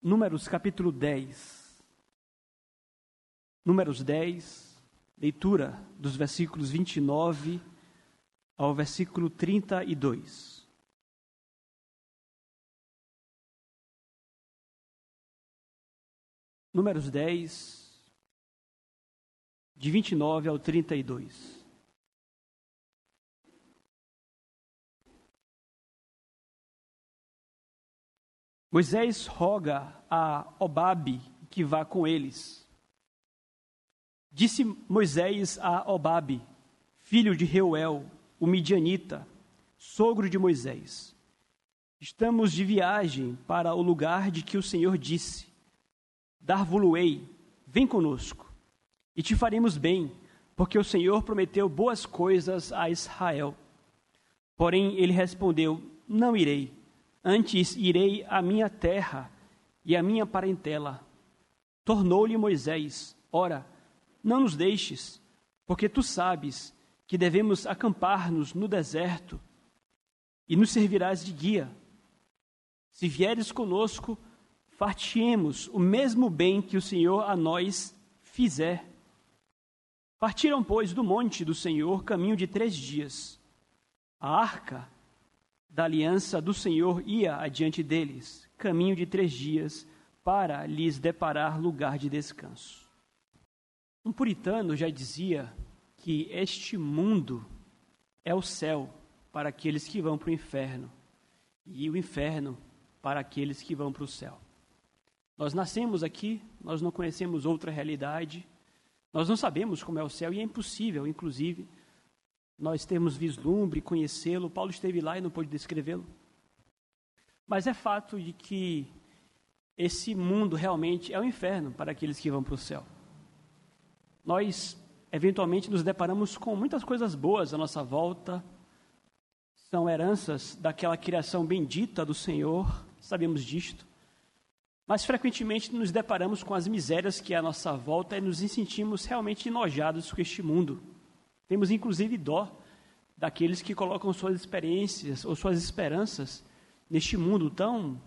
Números capítulo 10. Números 10, leitura dos versículos 29 ao versículo 32. Números 10, de 29 ao 32. Moisés roga a Obabe que vá com eles. Disse Moisés a Obabe, filho de Reuel, o midianita, sogro de Moisés: Estamos de viagem para o lugar de que o Senhor disse: Dar-vo-ei, vem conosco, e te faremos bem, porque o Senhor prometeu boas coisas a Israel. Porém, ele respondeu: Não irei Antes irei à minha terra e à minha parentela. Tornou-lhe Moisés: Ora, não nos deixes, porque tu sabes que devemos acampar-nos no deserto e nos servirás de guia. Se vieres conosco, fartiemos o mesmo bem que o Senhor a nós fizer. Partiram, pois, do monte do Senhor caminho de três dias. A arca da aliança do Senhor ia adiante deles, caminho de três dias, para lhes deparar lugar de descanso. Um puritano já dizia que este mundo é o céu para aqueles que vão para o inferno e o inferno para aqueles que vão para o céu. Nós nascemos aqui, nós não conhecemos outra realidade, nós não sabemos como é o céu e é impossível, inclusive, nós temos vislumbre, conhecê-lo. Paulo esteve lá e não pôde descrevê-lo. Mas é fato de que esse mundo realmente é o um inferno para aqueles que vão para o céu. Nós, eventualmente, nos deparamos com muitas coisas boas à nossa volta, são heranças daquela criação bendita do Senhor, sabemos disto. Mas frequentemente nos deparamos com as misérias que é à nossa volta e nos sentimos realmente enojados com este mundo. Temos inclusive dó daqueles que colocam suas experiências ou suas esperanças neste mundo tão,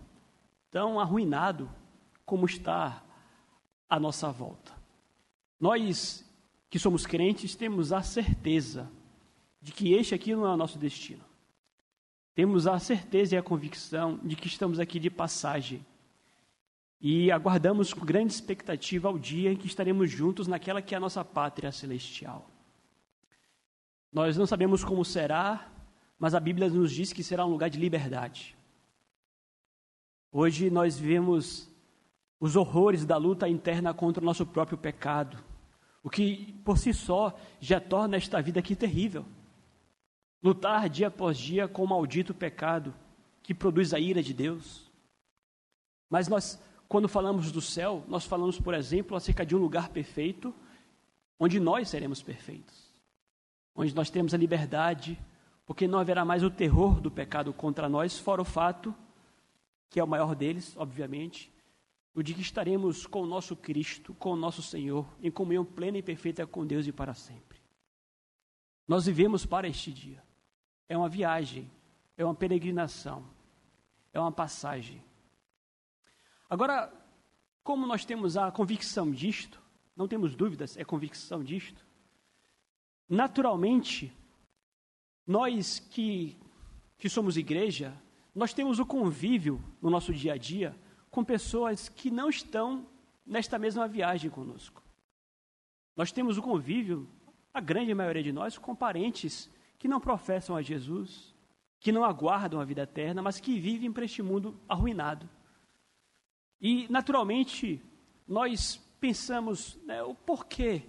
tão arruinado como está à nossa volta. Nós que somos crentes temos a certeza de que este aqui não é o nosso destino. Temos a certeza e a convicção de que estamos aqui de passagem. E aguardamos com grande expectativa ao dia em que estaremos juntos naquela que é a nossa pátria celestial. Nós não sabemos como será, mas a Bíblia nos diz que será um lugar de liberdade. Hoje nós vivemos os horrores da luta interna contra o nosso próprio pecado, o que por si só já torna esta vida aqui terrível. Lutar dia após dia com o maldito pecado que produz a ira de Deus. Mas nós, quando falamos do céu, nós falamos, por exemplo, acerca de um lugar perfeito, onde nós seremos perfeitos onde nós temos a liberdade, porque não haverá mais o terror do pecado contra nós, fora o fato, que é o maior deles, obviamente, o de que estaremos com o nosso Cristo, com o nosso Senhor, em comunhão plena e perfeita com Deus e para sempre. Nós vivemos para este dia. É uma viagem, é uma peregrinação, é uma passagem. Agora, como nós temos a convicção disto, não temos dúvidas, é convicção disto, naturalmente, nós que, que somos igreja, nós temos o convívio no nosso dia a dia com pessoas que não estão nesta mesma viagem conosco. Nós temos o convívio, a grande maioria de nós, com parentes que não professam a Jesus, que não aguardam a vida eterna, mas que vivem para este mundo arruinado. E, naturalmente, nós pensamos né, o porquê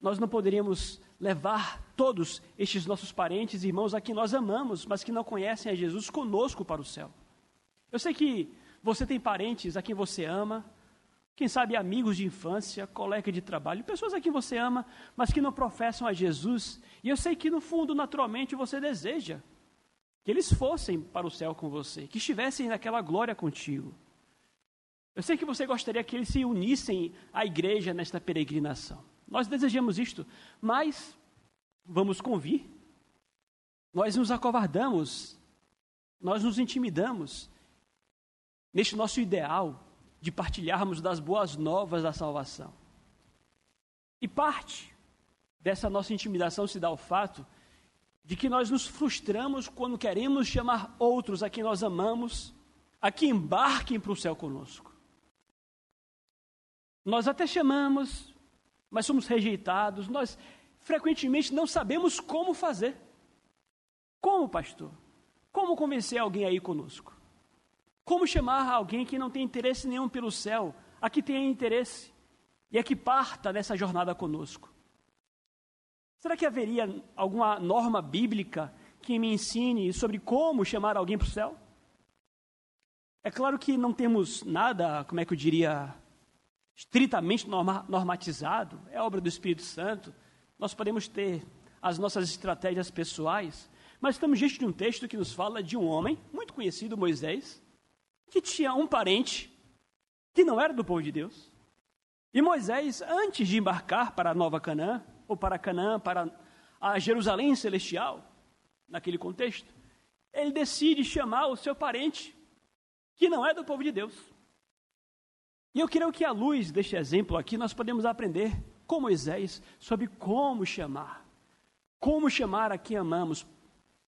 nós não poderíamos levar todos estes nossos parentes e irmãos a quem nós amamos, mas que não conhecem a Jesus conosco para o céu. Eu sei que você tem parentes a quem você ama, quem sabe amigos de infância, colega de trabalho, pessoas a quem você ama, mas que não professam a Jesus. E eu sei que no fundo, naturalmente, você deseja que eles fossem para o céu com você, que estivessem naquela glória contigo. Eu sei que você gostaria que eles se unissem à igreja nesta peregrinação. Nós desejamos isto, mas vamos convir. Nós nos acovardamos, nós nos intimidamos neste nosso ideal de partilharmos das boas novas da salvação. E parte dessa nossa intimidação se dá ao fato de que nós nos frustramos quando queremos chamar outros a quem nós amamos a que embarquem para o céu conosco. Nós até chamamos, mas somos rejeitados, nós frequentemente não sabemos como fazer. Como, pastor? Como convencer alguém a ir conosco? Como chamar alguém que não tem interesse nenhum pelo céu, a que tenha interesse e a que parta dessa jornada conosco? Será que haveria alguma norma bíblica que me ensine sobre como chamar alguém para o céu? É claro que não temos nada, como é que eu diria, estritamente norma, normatizado, é obra do Espírito Santo. Nós podemos ter as nossas estratégias pessoais, mas estamos diante de um texto que nos fala de um homem muito conhecido, Moisés, que tinha um parente que não era do povo de Deus. E Moisés, antes de embarcar para a Nova Canaã, ou para Canaã, para a Jerusalém celestial, naquele contexto, ele decide chamar o seu parente, que não é do povo de Deus. E eu creio que à luz deste exemplo aqui, nós podemos aprender com Moisés sobre como chamar, como chamar a quem amamos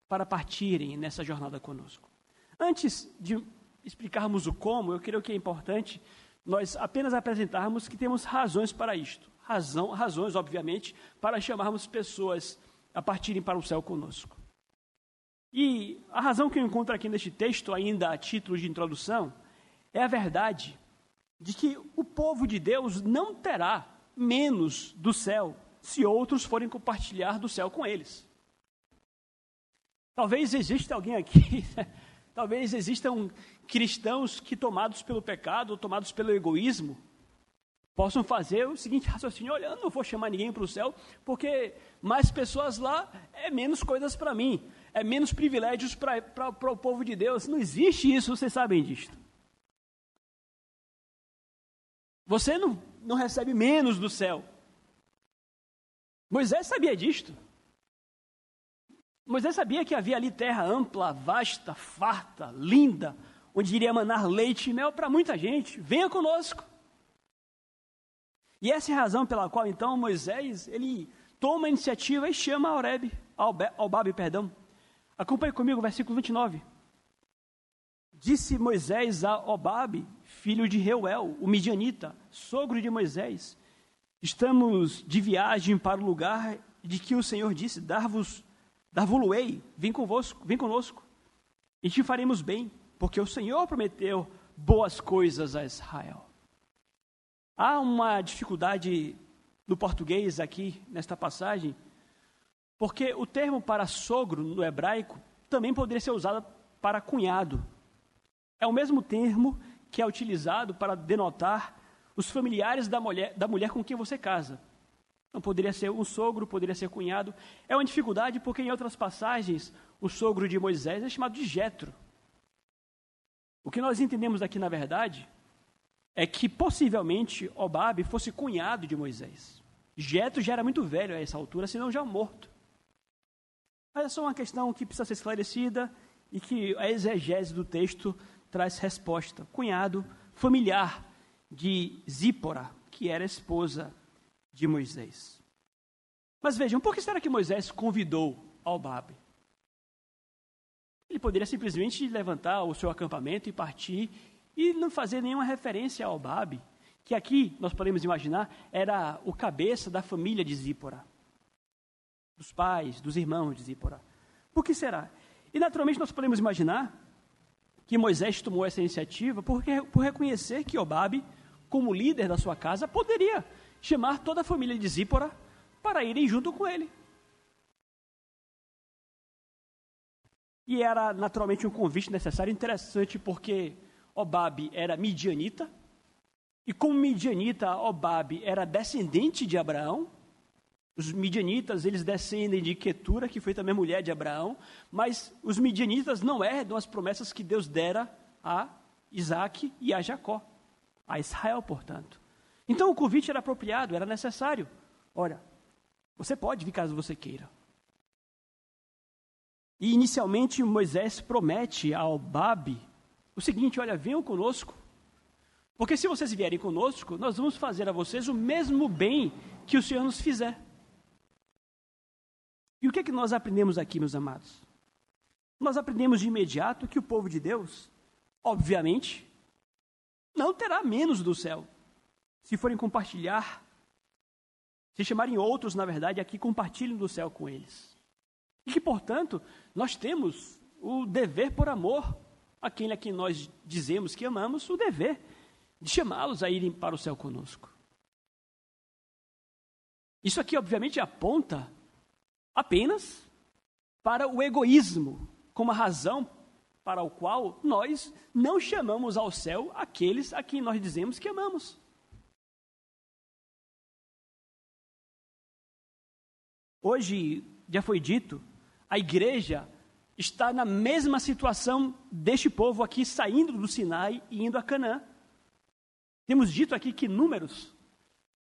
para partirem nessa jornada conosco. Antes de explicarmos o como, eu creio que é importante nós apenas apresentarmos que temos razões para isto razão, razões, obviamente, para chamarmos pessoas a partirem para o céu conosco. E a razão que eu encontro aqui neste texto, ainda a título de introdução, é a verdade de que o povo de Deus não terá menos do céu se outros forem compartilhar do céu com eles. Talvez exista alguém aqui, talvez existam cristãos que, tomados pelo pecado, tomados pelo egoísmo, possam fazer o seguinte raciocínio: olha, eu não vou chamar ninguém para o céu, porque mais pessoas lá é menos coisas para mim, é menos privilégios para o povo de Deus. Não existe isso, vocês sabem disto. Você não, não recebe menos do céu. Moisés sabia disto. Moisés sabia que havia ali terra ampla, vasta, farta, linda, onde iria manar leite e mel para muita gente. Venha conosco. E essa é a razão pela qual, então, Moisés, ele toma a iniciativa e chama Oreb, Albabe, perdão. Acompanhe comigo o versículo 29. Disse Moisés a Obabe, filho de Reuel, o midianita, sogro de Moisés, estamos de viagem para o lugar de que o Senhor disse, dar-vos, dar-vos-ei, vem convosco, conosco, e te faremos bem, porque o Senhor prometeu boas coisas a Israel. Há uma dificuldade no português aqui, nesta passagem, porque o termo para sogro no hebraico também poderia ser usado para cunhado. É o mesmo termo que é utilizado para denotar os familiares da mulher, da mulher com quem você casa. Não poderia ser um sogro, poderia ser cunhado. É uma dificuldade porque em outras passagens o sogro de Moisés é chamado de Jetro. O que nós entendemos aqui, na verdade, é que possivelmente Obabe fosse cunhado de Moisés. Jetro já era muito velho a essa altura, senão já morto. Mas é só uma questão que precisa ser esclarecida e que a exegese do texto traz resposta. Cunhado familiar de Zípora, que era esposa de Moisés. Mas vejam, por que será que Moisés convidou Obabe? Ele poderia simplesmente levantar o seu acampamento e partir e não fazer nenhuma referência ao Babe, que aqui nós podemos imaginar era o cabeça da família de Zípora, dos pais, dos irmãos de Zípora. Por que será? E naturalmente nós podemos imaginar que Moisés tomou essa iniciativa porque, por reconhecer que Obabe, como líder da sua casa, poderia chamar toda a família de Zípora para irem junto com ele. E era naturalmente um convite necessário interessante porque Obabe era midianita, e como midianita, Obabe era descendente de Abraão. Os midianitas, eles descendem de Quetura, que foi também mulher de Abraão, mas os midianitas não herdam as promessas que Deus dera a Isaac e a Jacó, a Israel, portanto. Então o convite era apropriado, era necessário. Olha, você pode vir caso você queira. E inicialmente Moisés promete ao Babe o seguinte: olha, venham conosco, Porque se vocês vierem conosco, nós vamos fazer a vocês o mesmo bem que o Senhor nos fizer. E o que é que nós aprendemos aqui, meus amados? Nós aprendemos de imediato que o povo de Deus, obviamente, não terá menos do céu. Se forem compartilhar, se chamarem outros, na verdade, aqui compartilhem do céu com eles. E que, portanto, nós temos o dever por amor aquele a quem nós dizemos que amamos, o dever de chamá-los a irem para o céu conosco. Isso aqui, obviamente, aponta apenas para o egoísmo, como a razão para o qual nós não chamamos ao céu aqueles a quem nós dizemos que amamos. Hoje, já foi dito, a igreja está na mesma situação deste povo aqui saindo do Sinai e indo a Canaã. Temos dito aqui que números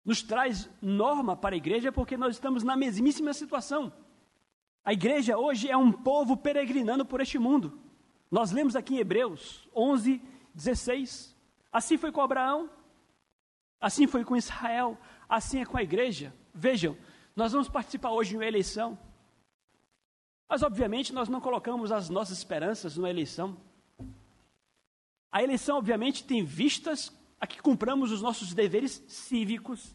nos traz norma para a igreja porque nós estamos na mesmíssima situação. A igreja hoje é um povo peregrinando por este mundo. Nós lemos aqui em Hebreus 11, 16. Assim foi com Abraão, assim foi com Israel, assim é com a igreja. Vejam, nós vamos participar hoje de uma eleição. Mas, obviamente, nós não colocamos as nossas esperanças numa eleição. A eleição, obviamente, tem vistas a que cumpramos os nossos deveres cívicos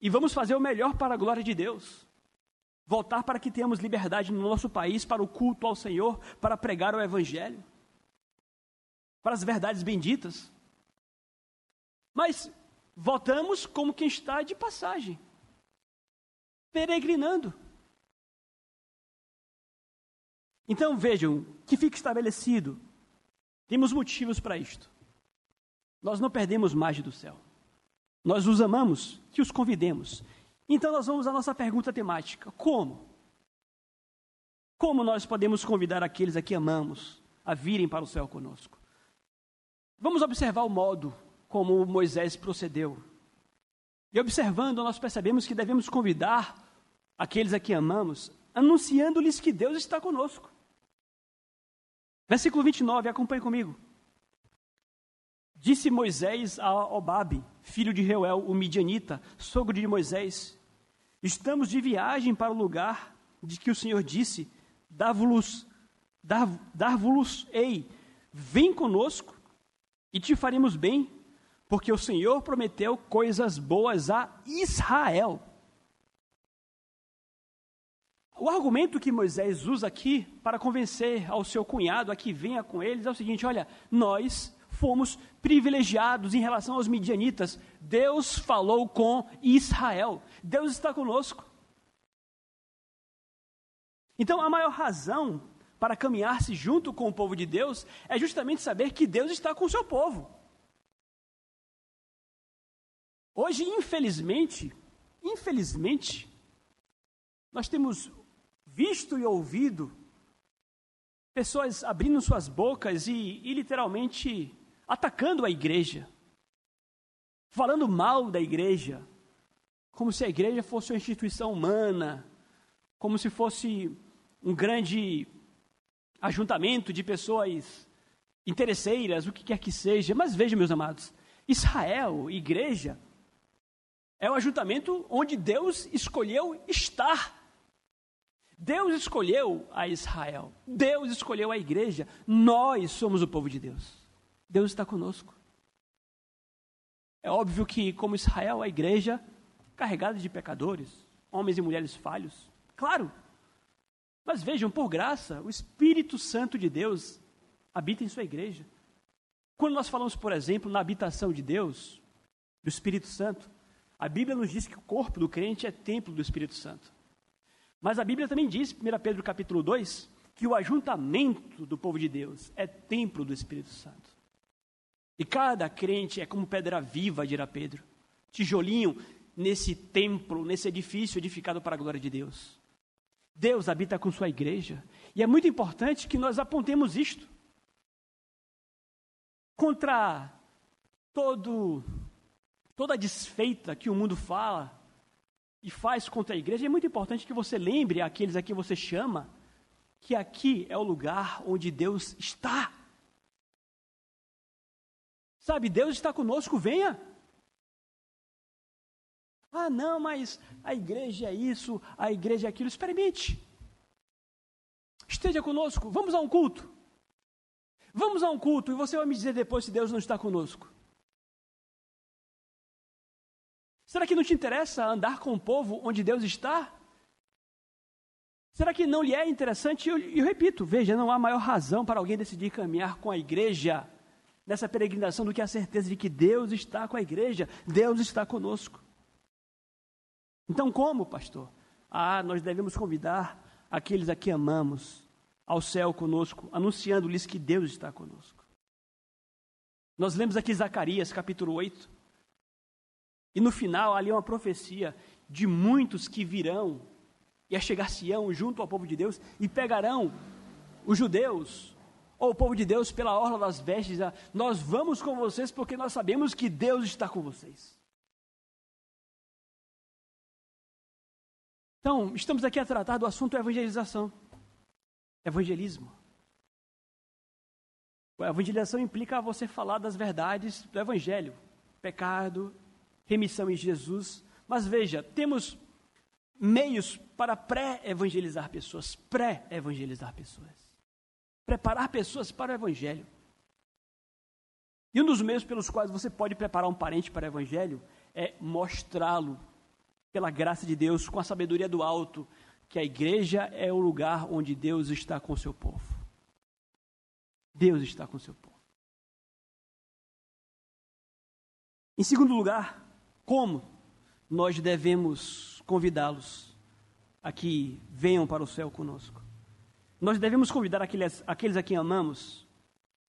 e vamos fazer o melhor para a glória de Deus. Voltar para que tenhamos liberdade no nosso país para o culto ao Senhor, para pregar o Evangelho, para as verdades benditas. Mas voltamos como quem está de passagem, peregrinando. Então vejam, que fica estabelecido, temos motivos para isto. Nós não perdemos mais do céu. Nós os amamos, que os convidemos. Então nós vamos à nossa pergunta temática: como? Como nós podemos convidar aqueles a que amamos a virem para o céu conosco? Vamos observar o modo como Moisés procedeu. E observando, nós percebemos que devemos convidar aqueles a que amamos, anunciando-lhes que Deus está conosco. Versículo 29, acompanhe comigo. Disse Moisés a Obabe, filho de Reuel, o midianita, sogro de Moisés: Estamos de viagem para o lugar de que o Senhor disse: Dar-vos, dar-vos, ei, vem conosco e te faremos bem, porque o Senhor prometeu coisas boas a Israel. O argumento que Moisés usa aqui para convencer ao seu cunhado a que venha com eles é o seguinte: olha, nós fomos privilegiados em relação aos midianitas. Deus falou com Israel. Deus está conosco. Então, a maior razão para caminhar-se junto com o povo de Deus é justamente saber que Deus está com o seu povo. Hoje, infelizmente, infelizmente, nós temos visto e ouvido pessoas abrindo suas bocas e, e literalmente atacando a igreja, falando mal da igreja, como se a igreja fosse uma instituição humana, como se fosse um grande ajuntamento de pessoas interesseiras, o que quer que seja. Mas veja, meus amados, Israel, igreja, é o ajuntamento onde Deus escolheu estar. Deus escolheu a Israel, Deus escolheu a igreja, nós somos o povo de Deus. Deus está conosco. É óbvio que, como Israel, a igreja, carregada de pecadores, homens e mulheres falhos, claro. Mas vejam, por graça, o Espírito Santo de Deus habita em sua igreja. Quando nós falamos, por exemplo, na habitação de Deus, do Espírito Santo, a Bíblia nos diz que o corpo do crente é templo do Espírito Santo. Mas a Bíblia também diz, 1 Pedro capítulo 2, que o ajuntamento do povo de Deus é templo do Espírito Santo. E cada crente é como pedra viva, dirá Pedro. Tijolinho nesse templo, nesse edifício edificado para a glória de Deus. Deus habita com sua igreja. E é muito importante que nós apontemos isto. Contra todo, toda a desfeita que o mundo fala e faz contra a igreja, é muito importante que você lembre aqueles a quem você chama que aqui é o lugar onde Deus está. Sabe, Deus está conosco, venha. Ah, não, mas a igreja é isso, a igreja é aquilo. Experimente. Esteja conosco. Vamos a um culto. Vamos a um culto e você vai me dizer depois se Deus não está conosco. Será que não te interessa andar com o povo onde Deus está? Será que não lhe é interessante? Eu, eu repito, veja, não há maior razão para alguém decidir caminhar com a igreja nessa peregrinação do que a certeza de que Deus está com a igreja, Deus está conosco. Então, como, pastor? Ah, nós devemos convidar aqueles a que amamos ao céu conosco, anunciando-lhes que Deus está conosco. Nós lemos aqui Zacarias, capítulo 8, e no final, ali é uma profecia de muitos que virão e achegar-se-ão junto ao povo de Deus e pegarão os judeus o povo de Deus pela orla das vestes. Nós vamos com vocês porque nós sabemos que Deus está com vocês. Então, estamos aqui a tratar do assunto evangelização. Evangelismo. A evangelização implica você falar das verdades do evangelho. Pecado, remissão em Jesus. Mas veja, temos meios para pré-evangelizar pessoas, pré-evangelizar pessoas. Preparar pessoas para o evangelho. E um dos meios pelos quais você pode preparar um parente para o evangelho é mostrá-lo pela graça de Deus, com a sabedoria do alto, que a igreja é o lugar onde Deus está com o seu povo. Deus está com o seu povo. Em segundo lugar, como nós devemos convidá-los a que venham para o céu conosco? Nós devemos convidar aqueles, aqueles a quem amamos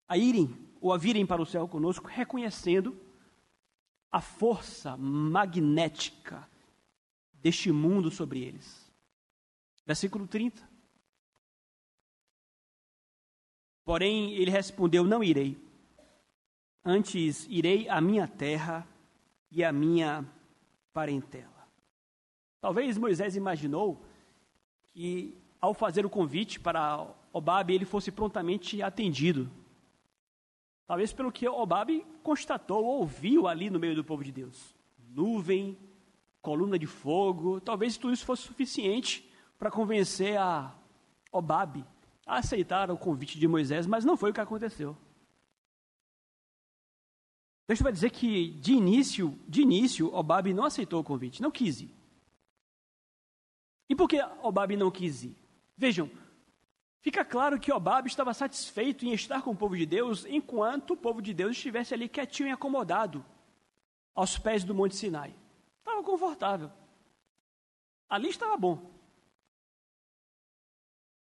a irem ou a virem para o céu conosco, reconhecendo a força magnética deste mundo sobre eles. Versículo 30. Porém, ele respondeu: Não irei. Antes irei à minha terra e a minha parentela. Talvez Moisés imaginou que ao fazer o convite para Obabe ele fosse prontamente atendido. Talvez pelo que Obabe constatou, ouviu ali no meio do povo de Deus. Nuvem, coluna de fogo, talvez tudo isso fosse suficiente para convencer a Obabe a aceitar o convite de Moisés, mas não foi o que aconteceu. Deixa eu dizer que de início, de início, Obabe não aceitou o convite, não quis ir. E por que Obabe não quis ir? Vejam, fica claro que Obabe estava satisfeito em estar com o povo de Deus, enquanto o povo de Deus estivesse ali quietinho e acomodado, aos pés do Monte Sinai. Estava confortável. Ali estava bom.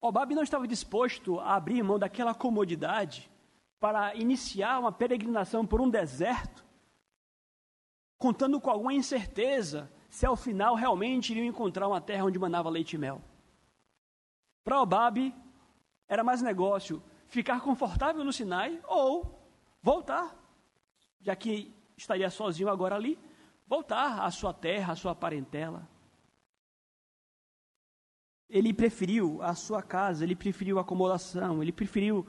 Obabe não estava disposto a abrir mão daquela comodidade para iniciar uma peregrinação por um deserto, contando com alguma incerteza se ao final realmente iriam encontrar uma terra onde manava leite e mel. Para Obabe, era mais negócio ficar confortável no Sinai ou voltar, já que estaria sozinho agora ali, voltar à sua terra, à sua parentela. Ele preferiu a sua casa, ele preferiu a acomodação, ele preferiu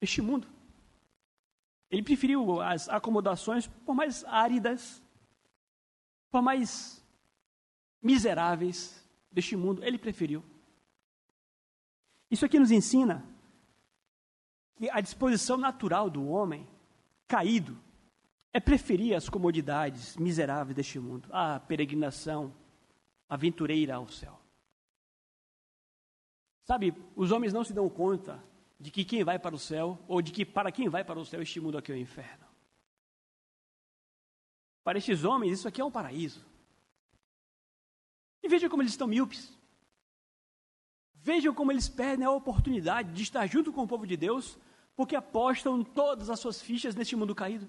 este mundo. Ele preferiu as acomodações por mais áridas, por mais miseráveis deste mundo. Ele preferiu. Isso aqui nos ensina que a disposição natural do homem caído é preferir as comodidades miseráveis deste mundo, a peregrinação aventureira ao céu. Sabe, os homens não se dão conta de que quem vai para o céu, ou de que para quem vai para o céu, este mundo aqui é o inferno. Para estes homens, isso aqui é um paraíso. E veja como eles estão míopes. Vejam como eles perdem a oportunidade de estar junto com o povo de Deus, porque apostam todas as suas fichas neste mundo caído.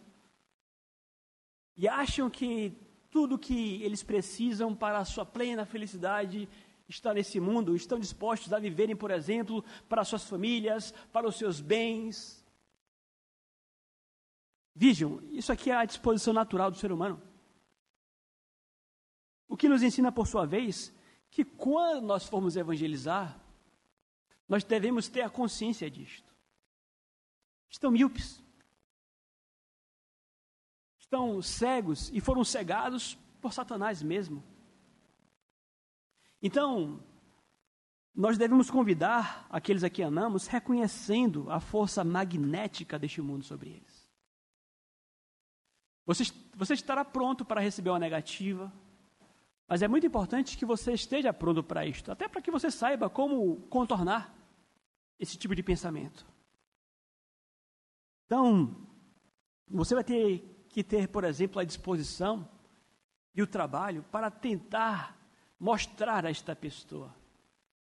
E acham que tudo que eles precisam para a sua plena felicidade está nesse mundo, estão dispostos a viverem, por exemplo, para suas famílias, para os seus bens. Vejam, isso aqui é a disposição natural do ser humano. O que nos ensina, por sua vez, que quando nós formos evangelizar, nós devemos ter a consciência disto. Estão míopes. estão cegos e foram cegados por Satanás mesmo. Então, nós devemos convidar aqueles a quem amamos, reconhecendo a força magnética deste mundo sobre eles. Você, você estará pronto para receber uma negativa, mas é muito importante que você esteja pronto para isto, até para que você saiba como contornar esse tipo de pensamento. Então, você vai ter que ter, por exemplo, a disposição e o trabalho para tentar mostrar a esta pessoa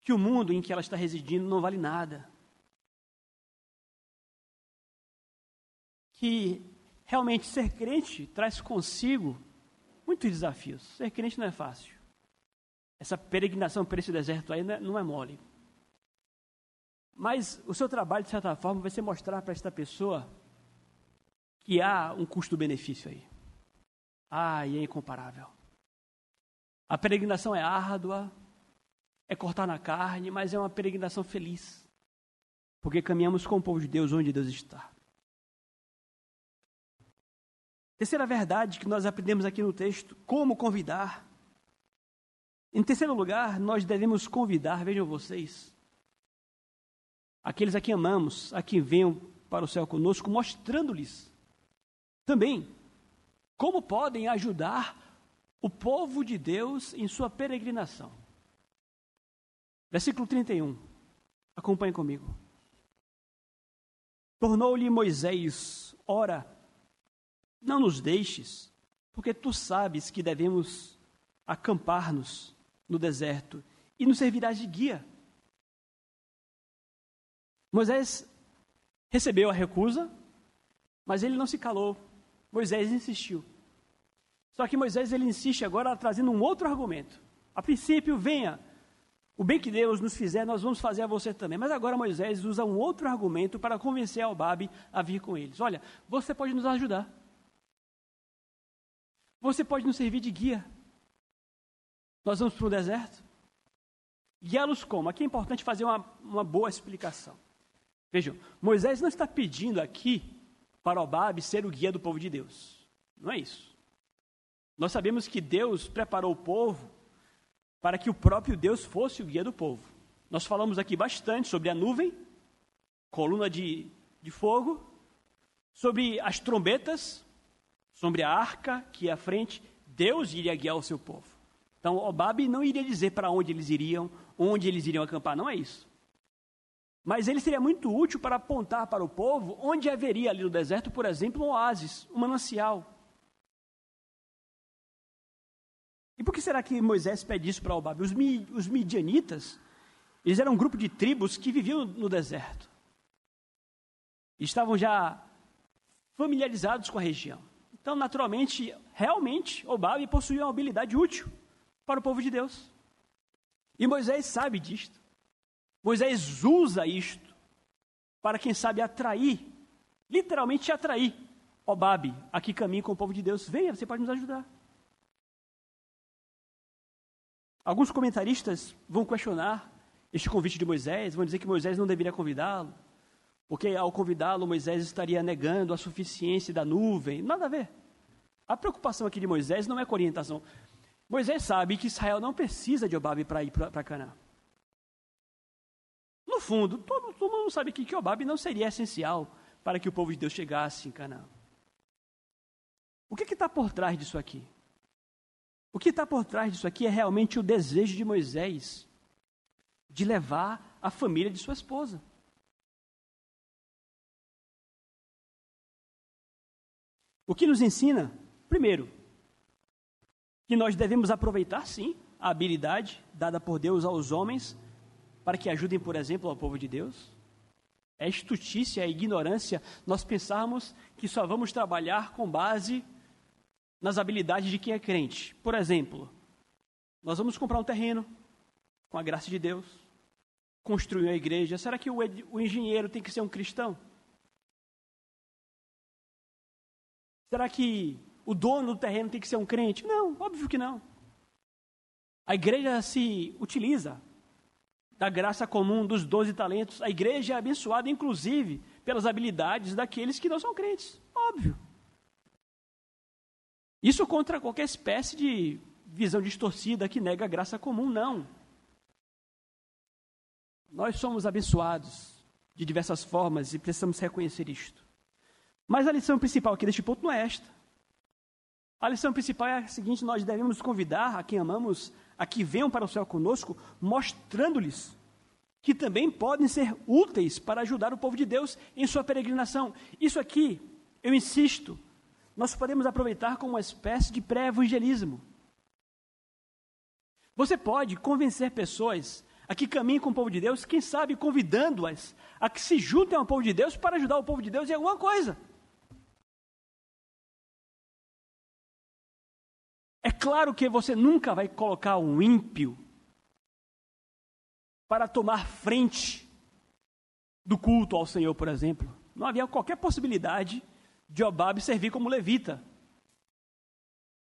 que o mundo em que ela está residindo não vale nada. Que realmente ser crente traz consigo muitos desafios. Ser crente não é fácil. Essa peregrinação por esse deserto aí não é, é mole. Mas o seu trabalho, de certa forma, vai ser mostrar para esta pessoa que há um custo-benefício aí. Ah, e é incomparável. A peregrinação é árdua, é cortar na carne, mas é uma peregrinação feliz. Porque caminhamos com o povo de Deus onde Deus está. Terceira verdade que nós aprendemos aqui no texto: como convidar. Em terceiro lugar, nós devemos convidar, vejam vocês, aqueles a quem amamos, a quem venham para o céu conosco, mostrando-lhes também como podem ajudar o povo de Deus em sua peregrinação. Versículo 31. Acompanhe comigo. Tornou-lhe Moisés: Ora, não nos deixes, porque tu sabes que devemos acampar-nos no deserto e nos servirás de guia. Moisés recebeu a recusa, mas ele não se calou. Moisés insistiu. Só que Moisés ele insiste agora trazendo um outro argumento. A princípio, venha, o bem que Deus nos fizer, nós vamos fazer a você também. Mas agora Moisés usa um outro argumento para convencer Albabe a vir com eles. Olha, você pode nos ajudar. Você pode nos servir de guia. Nós vamos para o deserto. Guiá-los como? Aqui é importante fazer uma, uma boa explicação. Vejam, Moisés não está pedindo aqui para Albabe ser o guia do povo de Deus. Não é isso. Nós sabemos que Deus preparou o povo para que o próprio Deus fosse o guia do povo. Nós falamos aqui bastante sobre a nuvem, coluna de, de fogo, sobre as trombetas, sobre a arca que é à frente, Deus iria guiar o seu povo. Então, Obabe não iria dizer para onde eles iriam, onde eles iriam acampar, não é isso. Mas ele seria muito útil para apontar para o povo onde haveria ali no deserto, por exemplo, um oásis, um manancial. E por que será que Moisés pede isso para Albabe? Os, os midianitas, eles eram um grupo de tribos que viviam no deserto. Estavam já familiarizados com a região. Então, naturalmente, realmente, Obabe possuía uma habilidade útil para o povo de Deus. E Moisés sabe disto. Moisés usa isto para, quem sabe, atrair, literalmente atrair Obabe, aqui caminha com o povo de Deus. Venha, você pode nos ajudar. Alguns comentaristas vão questionar este convite de Moisés, vão dizer que Moisés não deveria convidá-lo, porque ao convidá-lo, Moisés estaria negando a suficiência da nuvem. Nada a ver. A preocupação aqui de Moisés não é com orientação. Moisés sabe que Israel não precisa de Obabe para ir para Canaã. No fundo, todo, todo mundo sabe que, Obabe não seria essencial para que o povo de Deus chegasse em Canaã. O que está por trás disso aqui? O que está por trás disso aqui é realmente o desejo de Moisés de levar a família de sua esposa. O que nos ensina, primeiro, que nós devemos aproveitar sim a habilidade dada por Deus aos homens para que ajudem, por exemplo, ao povo de Deus. É estutícia, é ignorância nós pensarmos que só vamos trabalhar com base nas habilidades de quem é crente. Por exemplo, nós vamos comprar um terreno, com a graça de Deus, construir uma igreja. Será que o, o engenheiro tem que ser um cristão? Será que o dono do terreno tem que ser um crente? Não, óbvio que não. A igreja se utiliza da graça comum dos doze talentos. A igreja é abençoada, inclusive, pelas habilidades daqueles que não são crentes. Óbvio. Isso contra qualquer espécie de visão distorcida que nega a graça comum, não. Nós somos abençoados de diversas formas e precisamos reconhecer isto. Mas a lição principal aqui deste ponto não é esta. A lição principal é a seguinte: nós devemos convidar a quem amamos a que venham para o céu conosco, mostrando-lhes que também podem ser úteis para ajudar o povo de Deus em sua peregrinação. Isso aqui, eu insisto, nós podemos aproveitar como uma espécie de pré-evangelismo. Você pode convencer pessoas a que caminhem com o povo de Deus, quem sabe convidando-as a que se juntem ao povo de Deus para ajudar o povo de Deus em alguma coisa. É claro que você nunca vai colocar um ímpio para tomar frente do culto ao Senhor, por exemplo. Não havia qualquer possibilidade de Obabe servir como levita.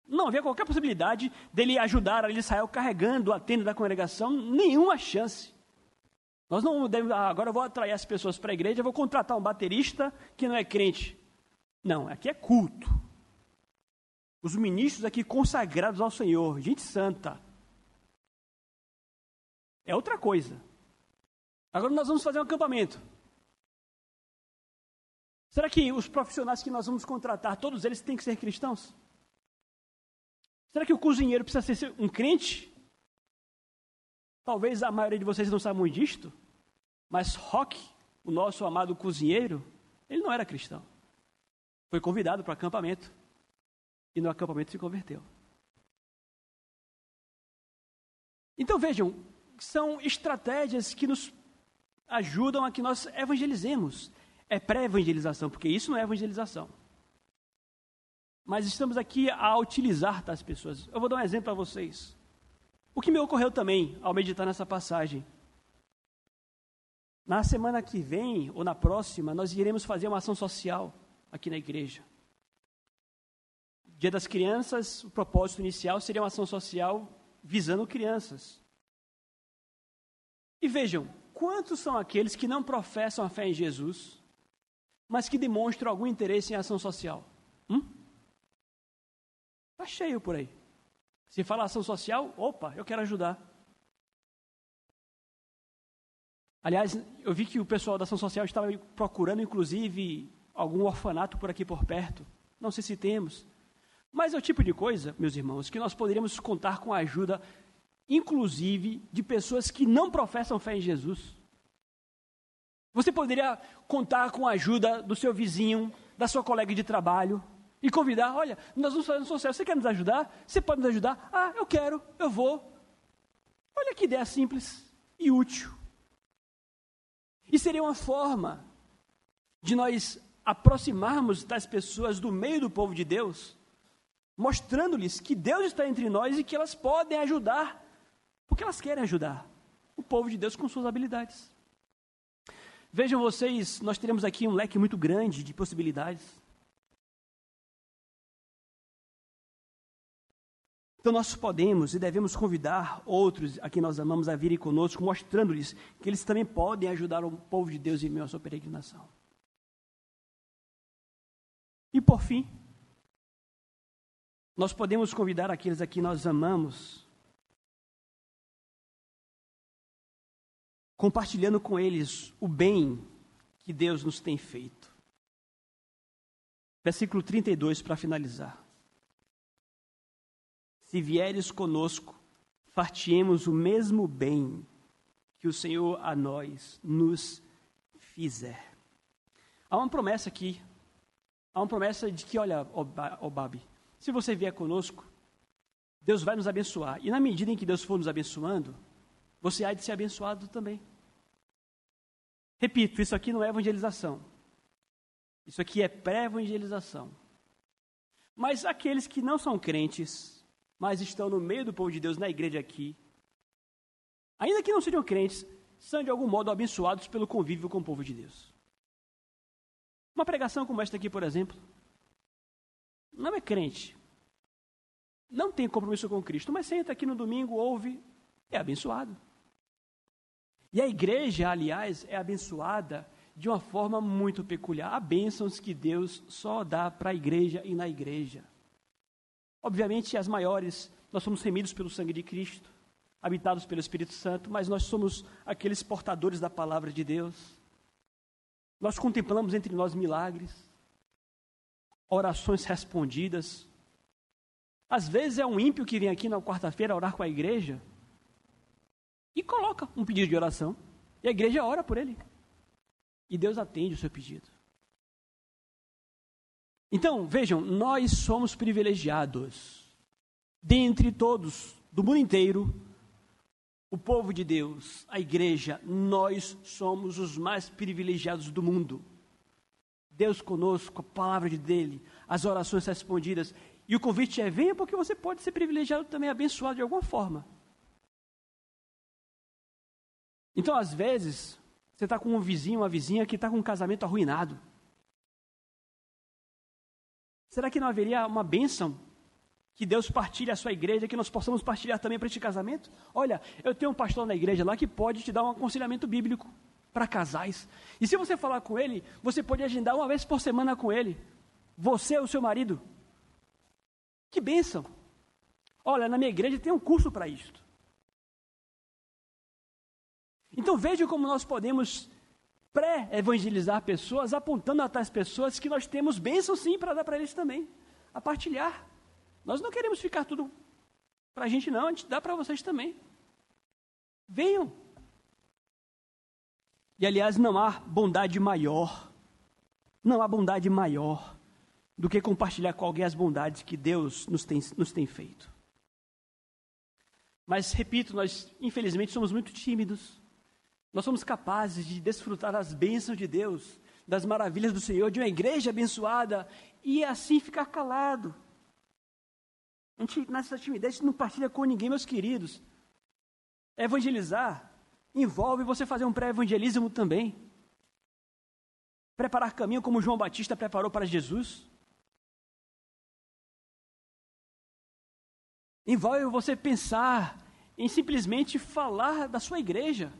Não havia qualquer possibilidade dele ajudar ali Israel carregando a tenda da congregação, nenhuma chance. Nós não devemos, ah, agora eu vou atrair as pessoas para a igreja, vou contratar um baterista que não é crente. Não, aqui é culto. Os ministros aqui consagrados ao Senhor, gente santa. É outra coisa. Agora nós vamos fazer um acampamento. Será que os profissionais que nós vamos contratar, todos eles têm que ser cristãos? Será que o cozinheiro precisa ser um crente? Talvez a maioria de vocês não saibam disto, mas Rock, o nosso amado cozinheiro, ele não era cristão. Foi convidado para o acampamento e no acampamento se converteu. Então vejam, são estratégias que nos ajudam a que nós evangelizemos. É pré-evangelização, porque isso não é evangelização mas estamos aqui a utilizar das pessoas. Eu vou dar um exemplo para vocês. O que me ocorreu também ao meditar nessa passagem. Na semana que vem, ou na próxima, nós iremos fazer uma ação social aqui na igreja. Dia das Crianças, o propósito inicial seria uma ação social visando crianças. E vejam, quantos são aqueles que não professam a fé em Jesus, mas que demonstram algum interesse em ação social? Hum? Está cheio por aí. Se fala ação social, opa, eu quero ajudar. Aliás, eu vi que o pessoal da ação social estava procurando, inclusive, algum orfanato por aqui por perto. Não sei se temos. Mas é o tipo de coisa, meus irmãos, que nós poderíamos contar com a ajuda, inclusive, de pessoas que não professam fé em Jesus. Você poderia contar com a ajuda do seu vizinho, da sua colega de trabalho, e convidar, olha, nós vamos fazer um social, você quer nos ajudar? Você pode nos ajudar? Ah, eu quero, eu vou. Olha que ideia simples e útil. E seria uma forma de nós aproximarmos das pessoas do meio do povo de Deus, mostrando-lhes que Deus está entre nós e que elas podem ajudar, porque elas querem ajudar o povo de Deus com suas habilidades. Vejam vocês, nós teremos aqui um leque muito grande de possibilidades. Então nós podemos e devemos convidar outros a quem nós amamos a virem conosco, mostrando-lhes que eles também podem ajudar o povo de Deus em meio à sua peregrinação. E por fim, nós podemos convidar aqueles a quem nós amamos, compartilhando com eles o bem que Deus nos tem feito. Versículo 32 para finalizar. Se vieres conosco, fartiemos o mesmo bem que o Senhor a nós nos fizer. Há uma promessa aqui. Há uma promessa de que, olha, Obabe, se você vier conosco, Deus vai nos abençoar. E na medida em que Deus for nos abençoando, você há de ser abençoado também. Repito, isso aqui não é evangelização. Isso aqui é pré-evangelização. Mas aqueles que não são crentes, mas estão no meio do povo de Deus na igreja aqui, ainda que não sejam crentes, são de algum modo abençoados pelo convívio com o povo de Deus. Uma pregação como esta aqui, por exemplo, não é crente, não tem compromisso com Cristo, mas senta aqui no domingo, ouve, é abençoado. E a igreja, aliás, é abençoada de uma forma muito peculiar. Há bênçãos que Deus só dá para a igreja e na igreja. Obviamente, as maiores, nós somos remidos pelo sangue de Cristo, habitados pelo Espírito Santo, mas nós somos aqueles portadores da palavra de Deus. Nós contemplamos entre nós milagres, orações respondidas. Às vezes é um ímpio que vem aqui na quarta-feira orar com a igreja e coloca um pedido de oração, e a igreja ora por ele. E Deus atende o seu pedido. Então, vejam, nós somos privilegiados. Dentre todos, do mundo inteiro, o povo de Deus, a igreja, nós somos os mais privilegiados do mundo. Deus conosco, a palavra de dele, as orações respondidas. E o convite é: venha, porque você pode ser privilegiado também, abençoado de alguma forma. Então, às vezes, você está com um vizinho, uma vizinha que está com um casamento arruinado. Será que não haveria uma bênção que Deus partilhe a sua igreja, que nós possamos partilhar também para este casamento? Olha, eu tenho um pastor na igreja lá que pode te dar um aconselhamento bíblico para casais. E se você falar com ele, você pode agendar uma vez por semana com ele. Você e o seu marido. Que bênção! Olha, na minha igreja tem um curso para isto. Então veja como nós podemos pré-evangelizar pessoas, apontando a tais pessoas que nós temos bênção sim para dar para eles também, a partilhar. Nós não queremos ficar tudo para a gente, não, a gente dá para vocês também. Venham. E aliás, não há bondade maior, não há bondade maior do que compartilhar com alguém as bondades que Deus nos tem, nos tem feito. Mas, repito, nós infelizmente somos muito tímidos. Nós somos capazes de desfrutar das bênçãos de Deus, das maravilhas do Senhor, de uma igreja abençoada e assim ficar calado. A gente, nessa timidez, não partilha com ninguém, meus queridos. Evangelizar envolve você fazer um pré-evangelismo também. Preparar caminho como João Batista preparou para Jesus. Envolve você pensar em simplesmente falar da sua igreja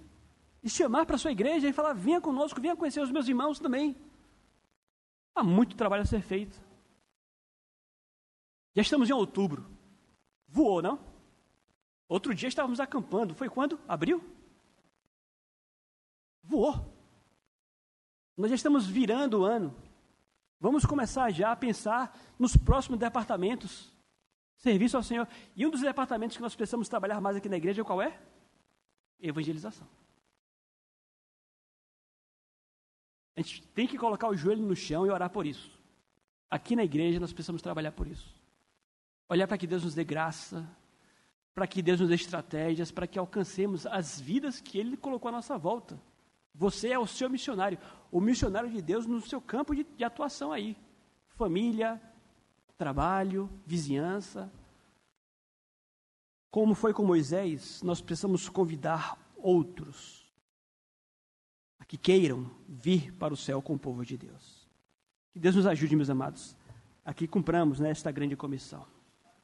e chamar para a sua igreja e falar: venha conosco, venha conhecer os meus irmãos também. Há muito trabalho a ser feito. Já estamos em outubro. Voou, não? Outro dia estávamos acampando. Foi quando? Abril? Voou. Nós já estamos virando o ano. Vamos começar já a pensar nos próximos departamentos. Serviço ao Senhor. E um dos departamentos que nós precisamos trabalhar mais aqui na igreja, qual é? Evangelização. A gente tem que colocar o joelho no chão e orar por isso. Aqui na igreja nós precisamos trabalhar por isso. Olhar para que Deus nos dê graça, para que Deus nos dê estratégias, para que alcancemos as vidas que Ele colocou à nossa volta. Você é o seu missionário, o missionário de Deus no seu campo de, de atuação aí. Família, trabalho, vizinhança. Como foi com Moisés, nós precisamos convidar outros que queiram vir para o céu com o povo de Deus. Que Deus nos ajude, meus amados, a que cumpramos nesta grande comissão.